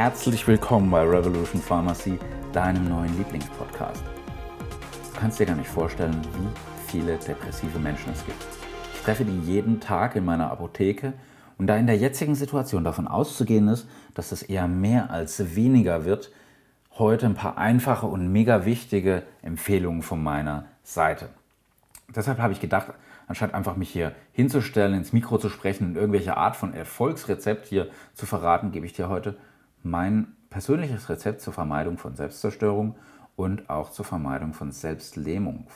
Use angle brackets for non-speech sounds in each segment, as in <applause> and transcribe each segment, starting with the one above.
herzlich willkommen bei Revolution Pharmacy, deinem neuen Lieblingspodcast. Du kannst dir gar nicht vorstellen, wie viele depressive Menschen es gibt. Ich treffe die jeden Tag in meiner Apotheke und da in der jetzigen Situation davon auszugehen ist, dass es eher mehr als weniger wird, heute ein paar einfache und mega wichtige Empfehlungen von meiner Seite. Deshalb habe ich gedacht, anstatt einfach mich hier hinzustellen, ins Mikro zu sprechen und irgendwelche Art von Erfolgsrezept hier zu verraten, gebe ich dir heute mein persönliches Rezept zur Vermeidung von Selbstzerstörung und auch zur Vermeidung von Selbstlähmung.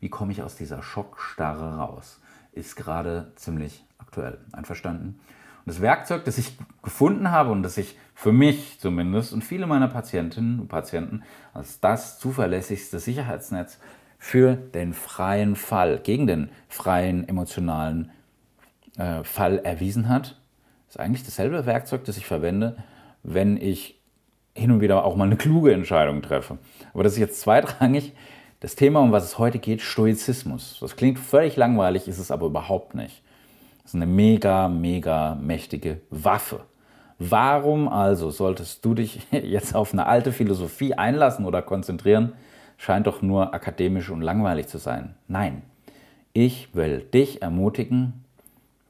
Wie komme ich aus dieser Schockstarre raus? Ist gerade ziemlich aktuell. Einverstanden? Und das Werkzeug, das ich gefunden habe und das ich für mich zumindest und viele meiner Patientinnen und Patienten als das zuverlässigste Sicherheitsnetz für den freien Fall, gegen den freien emotionalen äh, Fall erwiesen hat, ist eigentlich dasselbe Werkzeug, das ich verwende, wenn ich hin und wieder auch mal eine kluge Entscheidung treffe. Aber das ist jetzt zweitrangig. Das Thema, um was es heute geht, Stoizismus. Das klingt völlig langweilig, ist es aber überhaupt nicht. Das ist eine mega, mega mächtige Waffe. Warum also solltest du dich <laughs> jetzt auf eine alte Philosophie einlassen oder konzentrieren, scheint doch nur akademisch und langweilig zu sein. Nein, ich will dich ermutigen,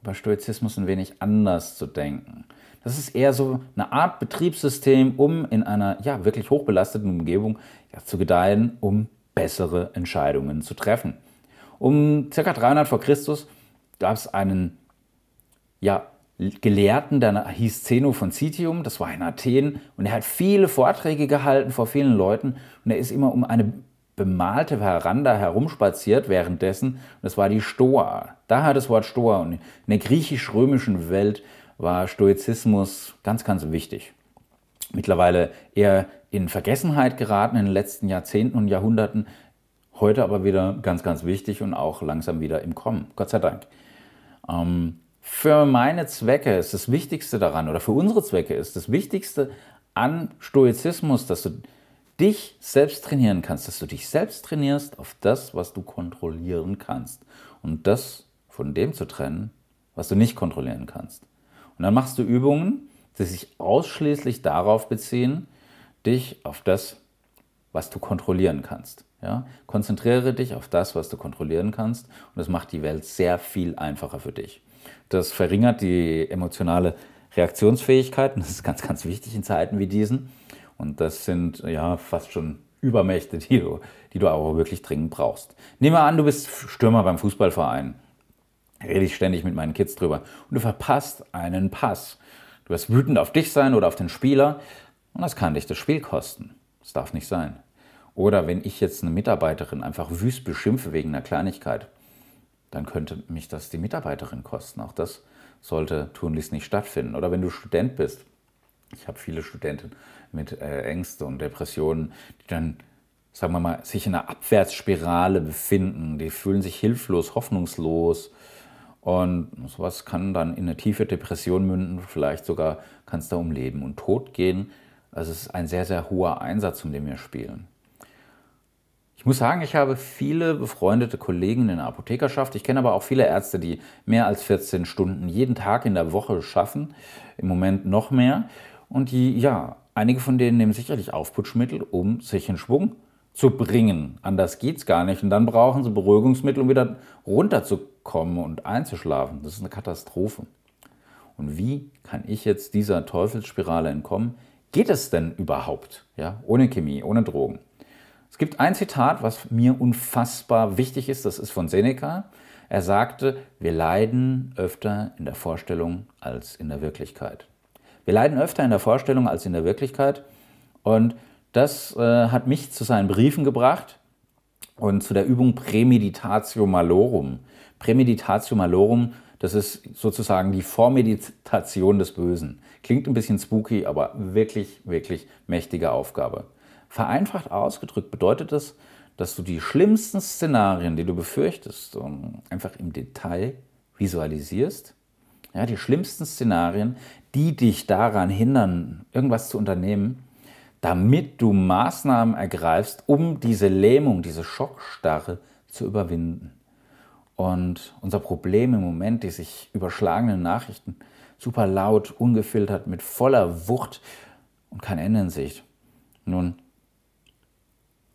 über Stoizismus ein wenig anders zu denken. Das ist eher so eine Art Betriebssystem, um in einer ja, wirklich hochbelasteten Umgebung ja, zu gedeihen, um bessere Entscheidungen zu treffen. Um ca. 300 vor Christus gab es einen ja, Gelehrten, der hieß Zeno von Citium, das war in Athen, und er hat viele Vorträge gehalten vor vielen Leuten und er ist immer um eine bemalte Veranda herumspaziert währenddessen, und das war die Stoa. Daher das Wort Stoa und in der griechisch-römischen Welt war Stoizismus ganz, ganz wichtig. Mittlerweile eher in Vergessenheit geraten in den letzten Jahrzehnten und Jahrhunderten, heute aber wieder ganz, ganz wichtig und auch langsam wieder im Kommen. Gott sei Dank. Ähm, für meine Zwecke ist das Wichtigste daran, oder für unsere Zwecke ist das Wichtigste an Stoizismus, dass du dich selbst trainieren kannst, dass du dich selbst trainierst auf das, was du kontrollieren kannst. Und das von dem zu trennen, was du nicht kontrollieren kannst. Und dann machst du Übungen, die sich ausschließlich darauf beziehen, dich auf das, was du kontrollieren kannst. Ja? Konzentriere dich auf das, was du kontrollieren kannst und das macht die Welt sehr viel einfacher für dich. Das verringert die emotionale Reaktionsfähigkeit und das ist ganz, ganz wichtig in Zeiten wie diesen. Und das sind ja fast schon Übermächte, die du, die du aber wirklich dringend brauchst. Nehmen wir an, du bist Stürmer beim Fußballverein. Rede ich ständig mit meinen Kids drüber. Und du verpasst einen Pass. Du wirst wütend auf dich sein oder auf den Spieler. Und das kann dich das Spiel kosten. Das darf nicht sein. Oder wenn ich jetzt eine Mitarbeiterin einfach wüst beschimpfe wegen einer Kleinigkeit dann könnte mich das die Mitarbeiterin kosten. Auch das sollte tunlichst nicht stattfinden. Oder wenn du Student bist, ich habe viele Studenten mit äh, Ängsten und Depressionen, die dann, sagen wir mal, sich in einer Abwärtsspirale befinden, die fühlen sich hilflos, hoffnungslos. Und sowas kann dann in eine tiefe Depression münden, vielleicht sogar kann es da um Leben und Tod gehen. Also es ist ein sehr, sehr hoher Einsatz, um den wir spielen. Ich muss sagen, ich habe viele befreundete Kollegen in der Apothekerschaft. Ich kenne aber auch viele Ärzte, die mehr als 14 Stunden jeden Tag in der Woche schaffen. Im Moment noch mehr. Und die, ja, einige von denen nehmen sicherlich Aufputschmittel, um sich in Schwung zu bringen. Anders geht es gar nicht. Und dann brauchen sie Beruhigungsmittel, um wieder runterzukommen und einzuschlafen. Das ist eine Katastrophe. Und wie kann ich jetzt dieser Teufelsspirale entkommen? Geht es denn überhaupt? Ja, ohne Chemie, ohne Drogen. Es gibt ein Zitat, was mir unfassbar wichtig ist, das ist von Seneca. Er sagte, wir leiden öfter in der Vorstellung als in der Wirklichkeit. Wir leiden öfter in der Vorstellung als in der Wirklichkeit. Und das äh, hat mich zu seinen Briefen gebracht und zu der Übung Prämeditatio Malorum. Prämeditatio Malorum, das ist sozusagen die Vormeditation des Bösen. Klingt ein bisschen spooky, aber wirklich, wirklich mächtige Aufgabe. Vereinfacht ausgedrückt bedeutet das, dass du die schlimmsten Szenarien, die du befürchtest, einfach im Detail visualisierst. Ja, die schlimmsten Szenarien, die dich daran hindern, irgendwas zu unternehmen, damit du Maßnahmen ergreifst, um diese Lähmung, diese Schockstarre zu überwinden. Und unser Problem im Moment, die sich überschlagenen Nachrichten, super laut, ungefiltert, mit voller Wucht und kein Ende in Sicht. Nun,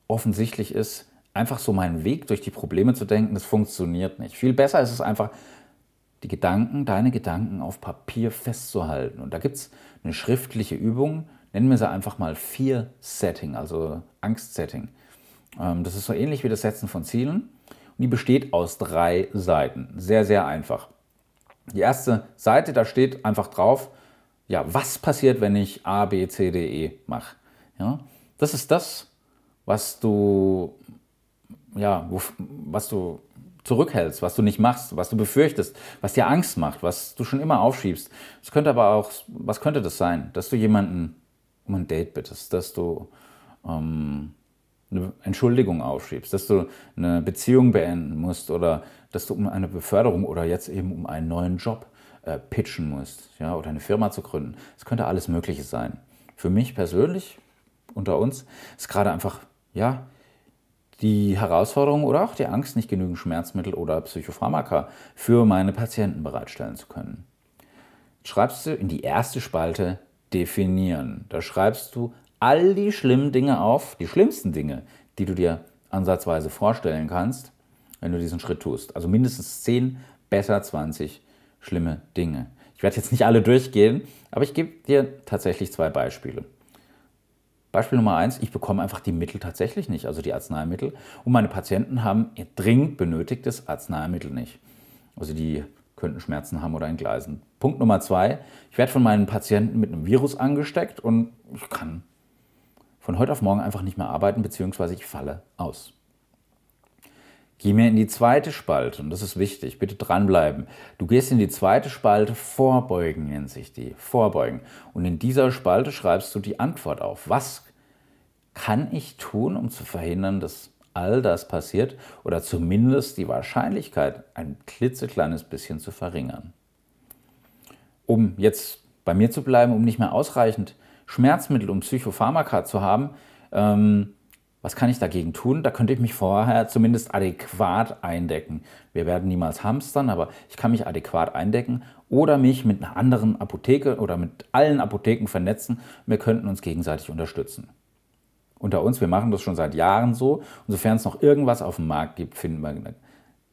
offensichtlich ist, einfach so meinen Weg durch die Probleme zu denken, das funktioniert nicht. Viel besser ist es einfach, die Gedanken, deine Gedanken auf Papier festzuhalten. Und da gibt es eine schriftliche Übung, nennen wir sie einfach mal vier Setting, also Angstsetting. Ähm, das ist so ähnlich wie das Setzen von Zielen. Und die besteht aus drei Seiten. Sehr, sehr einfach. Die erste Seite, da steht einfach drauf, ja, was passiert, wenn ich A, B, C, D, E mache. Ja, das ist das, was du, ja, was du zurückhältst, was du nicht machst, was du befürchtest, was dir Angst macht, was du schon immer aufschiebst. Es könnte aber auch, was könnte das sein? Dass du jemanden um ein Date bittest, dass du ähm, eine Entschuldigung aufschiebst, dass du eine Beziehung beenden musst oder dass du um eine Beförderung oder jetzt eben um einen neuen Job äh, pitchen musst ja, oder eine Firma zu gründen. Es könnte alles Mögliche sein. Für mich persönlich, unter uns, ist gerade einfach, ja, die Herausforderung oder auch die Angst, nicht genügend Schmerzmittel oder Psychopharmaka für meine Patienten bereitstellen zu können. Schreibst du in die erste Spalte definieren. Da schreibst du all die schlimmen Dinge auf, die schlimmsten Dinge, die du dir ansatzweise vorstellen kannst, wenn du diesen Schritt tust. Also mindestens 10, besser 20 schlimme Dinge. Ich werde jetzt nicht alle durchgehen, aber ich gebe dir tatsächlich zwei Beispiele. Beispiel Nummer eins, ich bekomme einfach die Mittel tatsächlich nicht, also die Arzneimittel. Und meine Patienten haben ihr dringend benötigtes Arzneimittel nicht. Also die könnten Schmerzen haben oder entgleisen. Punkt Nummer zwei, ich werde von meinen Patienten mit einem Virus angesteckt und ich kann von heute auf morgen einfach nicht mehr arbeiten, beziehungsweise ich falle aus. Geh mir in die zweite Spalte, und das ist wichtig, bitte dranbleiben. Du gehst in die zweite Spalte, Vorbeugen nennt sich die, Vorbeugen. Und in dieser Spalte schreibst du die Antwort auf. Was kann ich tun, um zu verhindern, dass all das passiert oder zumindest die Wahrscheinlichkeit ein klitzekleines bisschen zu verringern? Um jetzt bei mir zu bleiben, um nicht mehr ausreichend Schmerzmittel und Psychopharmaka zu haben, ähm, was kann ich dagegen tun? Da könnte ich mich vorher zumindest adäquat eindecken. Wir werden niemals hamstern, aber ich kann mich adäquat eindecken oder mich mit einer anderen Apotheke oder mit allen Apotheken vernetzen. Wir könnten uns gegenseitig unterstützen. Unter uns, wir machen das schon seit Jahren so. Und sofern es noch irgendwas auf dem Markt gibt, finden wir eine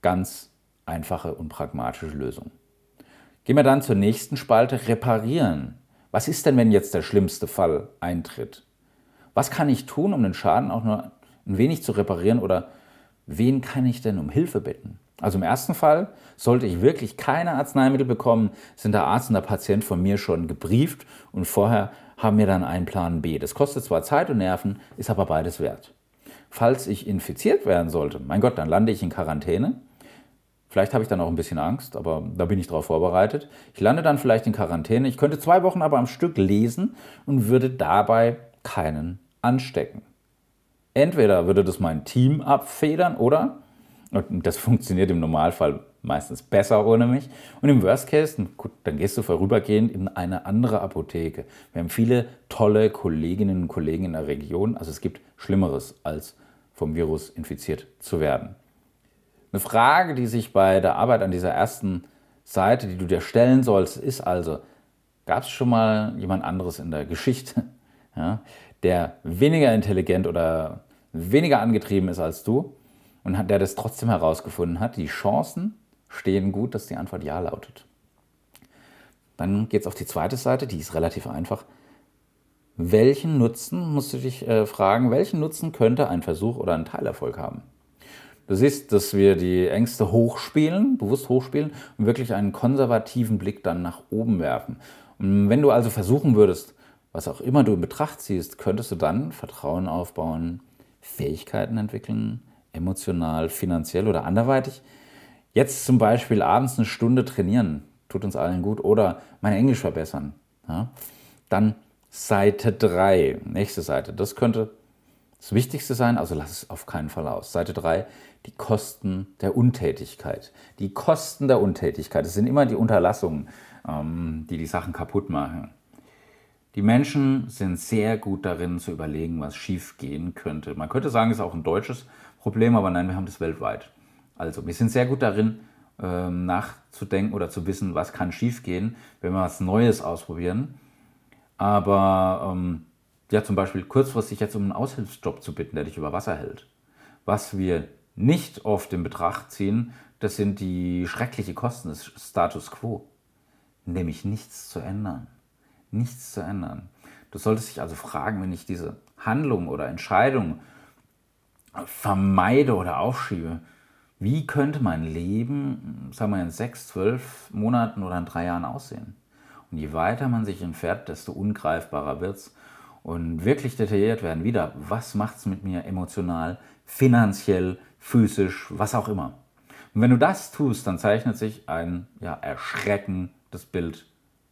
ganz einfache und pragmatische Lösung. Gehen wir dann zur nächsten Spalte, reparieren. Was ist denn, wenn jetzt der schlimmste Fall eintritt? Was kann ich tun, um den Schaden auch nur ein wenig zu reparieren oder wen kann ich denn um Hilfe bitten? Also im ersten Fall sollte ich wirklich keine Arzneimittel bekommen, sind der Arzt und der Patient von mir schon gebrieft und vorher haben wir dann einen Plan B. Das kostet zwar Zeit und Nerven, ist aber beides wert. Falls ich infiziert werden sollte, mein Gott, dann lande ich in Quarantäne. Vielleicht habe ich dann auch ein bisschen Angst, aber da bin ich darauf vorbereitet. Ich lande dann vielleicht in Quarantäne. Ich könnte zwei Wochen aber am Stück lesen und würde dabei keinen anstecken. Entweder würde das mein Team abfedern oder, und das <laughs> funktioniert im Normalfall meistens besser ohne mich, und im Worst Case, gut, dann gehst du vorübergehend in eine andere Apotheke. Wir haben viele tolle Kolleginnen und Kollegen in der Region, also es gibt Schlimmeres, als vom Virus infiziert zu werden. Eine Frage, die sich bei der Arbeit an dieser ersten Seite, die du dir stellen sollst, ist also, gab es schon mal jemand anderes in der Geschichte, <laughs> ja, der weniger intelligent oder weniger angetrieben ist als du und der das trotzdem herausgefunden hat, die Chancen stehen gut, dass die Antwort Ja lautet. Dann geht es auf die zweite Seite, die ist relativ einfach. Welchen Nutzen, musst du dich äh, fragen, welchen Nutzen könnte ein Versuch oder ein Teilerfolg haben? Du siehst, dass wir die Ängste hochspielen, bewusst hochspielen und wirklich einen konservativen Blick dann nach oben werfen. Und wenn du also versuchen würdest, was auch immer du in Betracht ziehst, könntest du dann Vertrauen aufbauen, Fähigkeiten entwickeln, emotional, finanziell oder anderweitig. Jetzt zum Beispiel abends eine Stunde trainieren, tut uns allen gut, oder mein Englisch verbessern. Ja? Dann Seite 3, nächste Seite, das könnte das Wichtigste sein, also lass es auf keinen Fall aus. Seite 3, die Kosten der Untätigkeit. Die Kosten der Untätigkeit, das sind immer die Unterlassungen, ähm, die die Sachen kaputt machen. Die Menschen sind sehr gut darin zu überlegen, was schief gehen könnte. Man könnte sagen, es ist auch ein deutsches Problem, aber nein, wir haben das weltweit. Also, wir sind sehr gut darin, ähm, nachzudenken oder zu wissen, was kann schief gehen, wenn wir was Neues ausprobieren. Aber ähm, ja zum Beispiel kurzfristig jetzt um einen Aushilfsjob zu bitten, der dich über Wasser hält. Was wir nicht oft in Betracht ziehen, das sind die schrecklichen Kosten des Status quo, nämlich nichts zu ändern. Nichts zu ändern. Du solltest dich also fragen, wenn ich diese Handlung oder Entscheidung vermeide oder aufschiebe, wie könnte mein Leben, sagen wir in sechs, zwölf Monaten oder in drei Jahren aussehen? Und je weiter man sich entfernt, desto ungreifbarer wird es. Und wirklich detailliert werden wieder, was macht es mit mir emotional, finanziell, physisch, was auch immer. Und wenn du das tust, dann zeichnet sich ein ja, erschreckendes Bild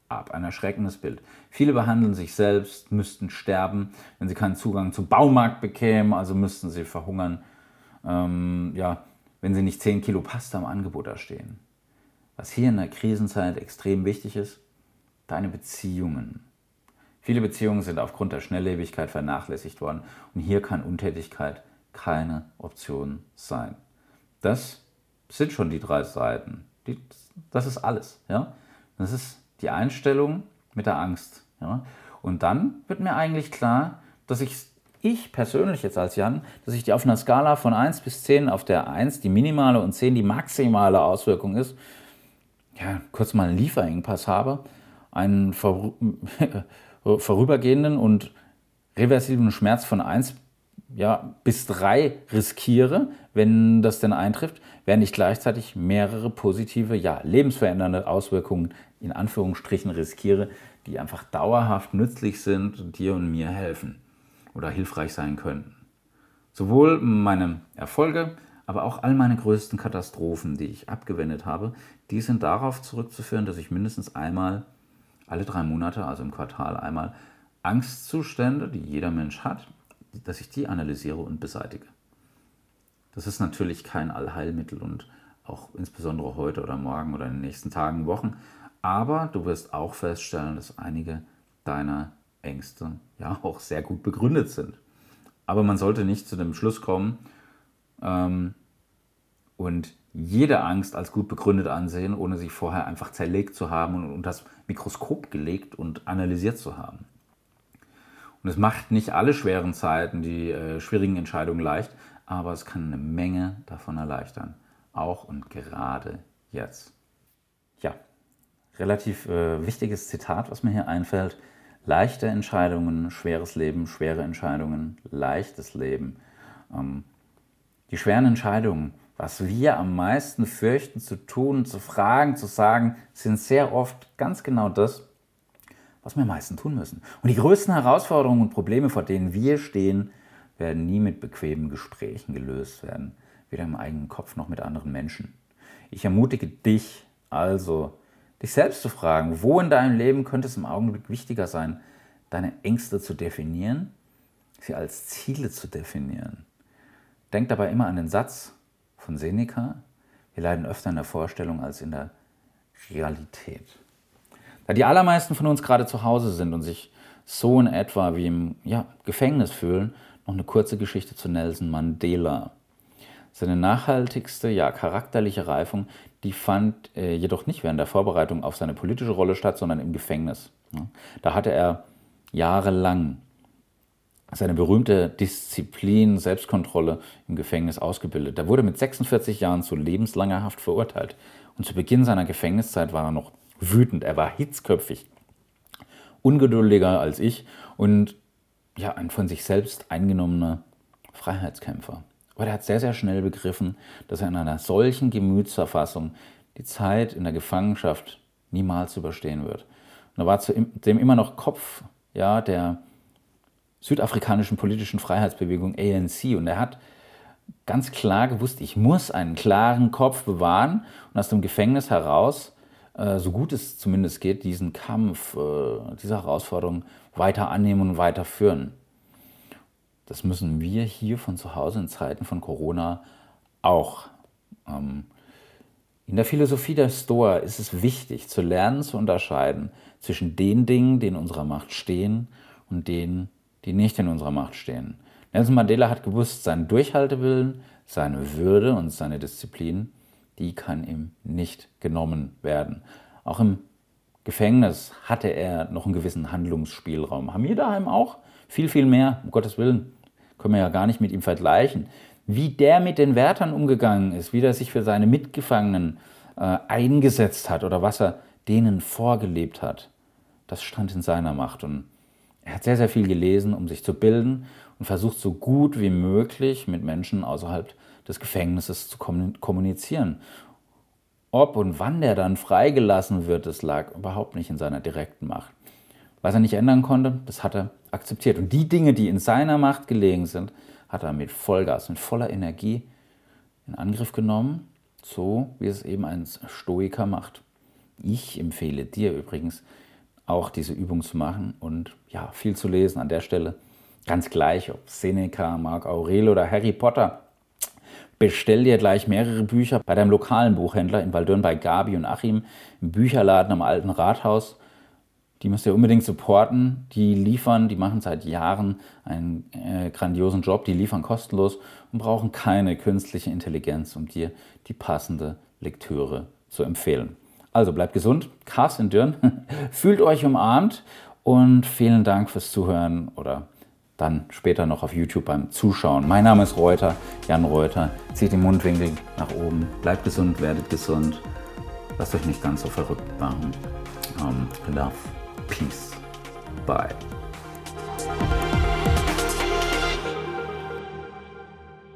ab. Ein erschreckendes Bild. Viele behandeln sich selbst, müssten sterben, wenn sie keinen Zugang zum Baumarkt bekämen, also müssten sie verhungern, ähm, ja, wenn sie nicht 10 Kilo Pasta im Angebot da stehen. Was hier in der Krisenzeit extrem wichtig ist, deine Beziehungen. Viele Beziehungen sind aufgrund der Schnelllebigkeit vernachlässigt worden und hier kann Untätigkeit keine Option sein. Das sind schon die drei Seiten. Die, das ist alles. Ja? Das ist die Einstellung mit der Angst. Ja? Und dann wird mir eigentlich klar, dass ich, ich persönlich jetzt als Jan, dass ich die auf einer Skala von 1 bis 10, auf der 1 die minimale und 10 die maximale Auswirkung ist, ja, kurz mal einen Lieferengpass habe, einen <laughs> vorübergehenden und reversiblen Schmerz von 1 ja, bis 3 riskiere, wenn das denn eintrifft, während ich gleichzeitig mehrere positive, ja, lebensverändernde Auswirkungen in Anführungsstrichen riskiere, die einfach dauerhaft nützlich sind und dir und mir helfen oder hilfreich sein könnten. Sowohl meine Erfolge, aber auch all meine größten Katastrophen, die ich abgewendet habe, die sind darauf zurückzuführen, dass ich mindestens einmal alle drei Monate, also im Quartal einmal, Angstzustände, die jeder Mensch hat, dass ich die analysiere und beseitige. Das ist natürlich kein Allheilmittel und auch insbesondere heute oder morgen oder in den nächsten Tagen, Wochen aber du wirst auch feststellen, dass einige deiner Ängste ja <laughs> auch sehr gut begründet sind. Aber man sollte nicht zu dem Schluss kommen ähm, und jede Angst als gut begründet ansehen, ohne sich vorher einfach zerlegt zu haben und unter das Mikroskop gelegt und analysiert zu haben. Und es macht nicht alle schweren Zeiten, die äh, schwierigen Entscheidungen leicht, aber es kann eine Menge davon erleichtern. Auch und gerade jetzt. Ja, relativ äh, wichtiges Zitat, was mir hier einfällt. Leichte Entscheidungen, schweres Leben, schwere Entscheidungen, leichtes Leben. Ähm, die schweren Entscheidungen, was wir am meisten fürchten zu tun, zu fragen, zu sagen, sind sehr oft ganz genau das, was wir am meisten tun müssen. Und die größten Herausforderungen und Probleme, vor denen wir stehen, werden nie mit bequemen Gesprächen gelöst werden, weder im eigenen Kopf noch mit anderen Menschen. Ich ermutige dich also, dich selbst zu fragen, wo in deinem Leben könnte es im Augenblick wichtiger sein, deine Ängste zu definieren, sie als Ziele zu definieren. Denk dabei immer an den Satz von Seneca, wir leiden öfter in der Vorstellung als in der Realität. Da die allermeisten von uns gerade zu Hause sind und sich so in etwa wie im ja, Gefängnis fühlen, noch eine kurze Geschichte zu Nelson Mandela. Seine nachhaltigste, ja charakterliche Reifung, die fand äh, jedoch nicht während der Vorbereitung auf seine politische Rolle statt, sondern im Gefängnis. Da hatte er jahrelang seine berühmte Disziplin, Selbstkontrolle im Gefängnis ausgebildet. Er wurde mit 46 Jahren zu lebenslanger Haft verurteilt. Und zu Beginn seiner Gefängniszeit war er noch wütend, er war hitzköpfig, ungeduldiger als ich und ja, ein von sich selbst eingenommener Freiheitskämpfer. Aber er hat sehr, sehr schnell begriffen, dass er in einer solchen Gemütsverfassung die Zeit in der Gefangenschaft niemals überstehen wird. Und er war zudem immer noch Kopf ja, der südafrikanischen politischen Freiheitsbewegung ANC und er hat ganz klar gewusst, ich muss einen klaren Kopf bewahren und aus dem Gefängnis heraus, äh, so gut es zumindest geht, diesen Kampf, äh, diese Herausforderung weiter annehmen und weiterführen. Das müssen wir hier von zu Hause in Zeiten von Corona auch. Ähm, in der Philosophie der Stoa ist es wichtig, zu lernen zu unterscheiden zwischen den Dingen, die in unserer Macht stehen und denen, die nicht in unserer Macht stehen. Nelson Mandela hat gewusst, sein Durchhaltewillen, seine Würde und seine Disziplin, die kann ihm nicht genommen werden. Auch im Gefängnis hatte er noch einen gewissen Handlungsspielraum. Haben wir daheim auch viel, viel mehr, um Gottes Willen, können wir ja gar nicht mit ihm vergleichen. Wie der mit den Wärtern umgegangen ist, wie der sich für seine Mitgefangenen äh, eingesetzt hat oder was er denen vorgelebt hat, das stand in seiner Macht. Und er hat sehr, sehr viel gelesen, um sich zu bilden und versucht so gut wie möglich mit Menschen außerhalb des Gefängnisses zu kommunizieren. Ob und wann der dann freigelassen wird, das lag überhaupt nicht in seiner direkten Macht. Was er nicht ändern konnte, das hat er akzeptiert. Und die Dinge, die in seiner Macht gelegen sind, hat er mit Vollgas, mit voller Energie in Angriff genommen, so wie es eben ein Stoiker macht. Ich empfehle dir übrigens auch diese Übung zu machen und ja, viel zu lesen an der Stelle. Ganz gleich, ob Seneca, Marc Aurel oder Harry Potter. Bestell dir gleich mehrere Bücher bei deinem lokalen Buchhändler in Waldürn bei Gabi und Achim, im Bücherladen am Alten Rathaus. Die müsst ihr unbedingt supporten. Die liefern, die machen seit Jahren einen äh, grandiosen Job. Die liefern kostenlos und brauchen keine künstliche Intelligenz, um dir die passende Lektüre zu empfehlen. Also bleibt gesund. Carsten Dürn, <laughs> fühlt euch umarmt und vielen Dank fürs Zuhören oder dann später noch auf YouTube beim Zuschauen. Mein Name ist Reuter, Jan Reuter. Zieht den Mundwinkel nach oben. Bleibt gesund, werdet gesund. Lasst euch nicht ganz so verrückt machen. Um, love, peace. Bye.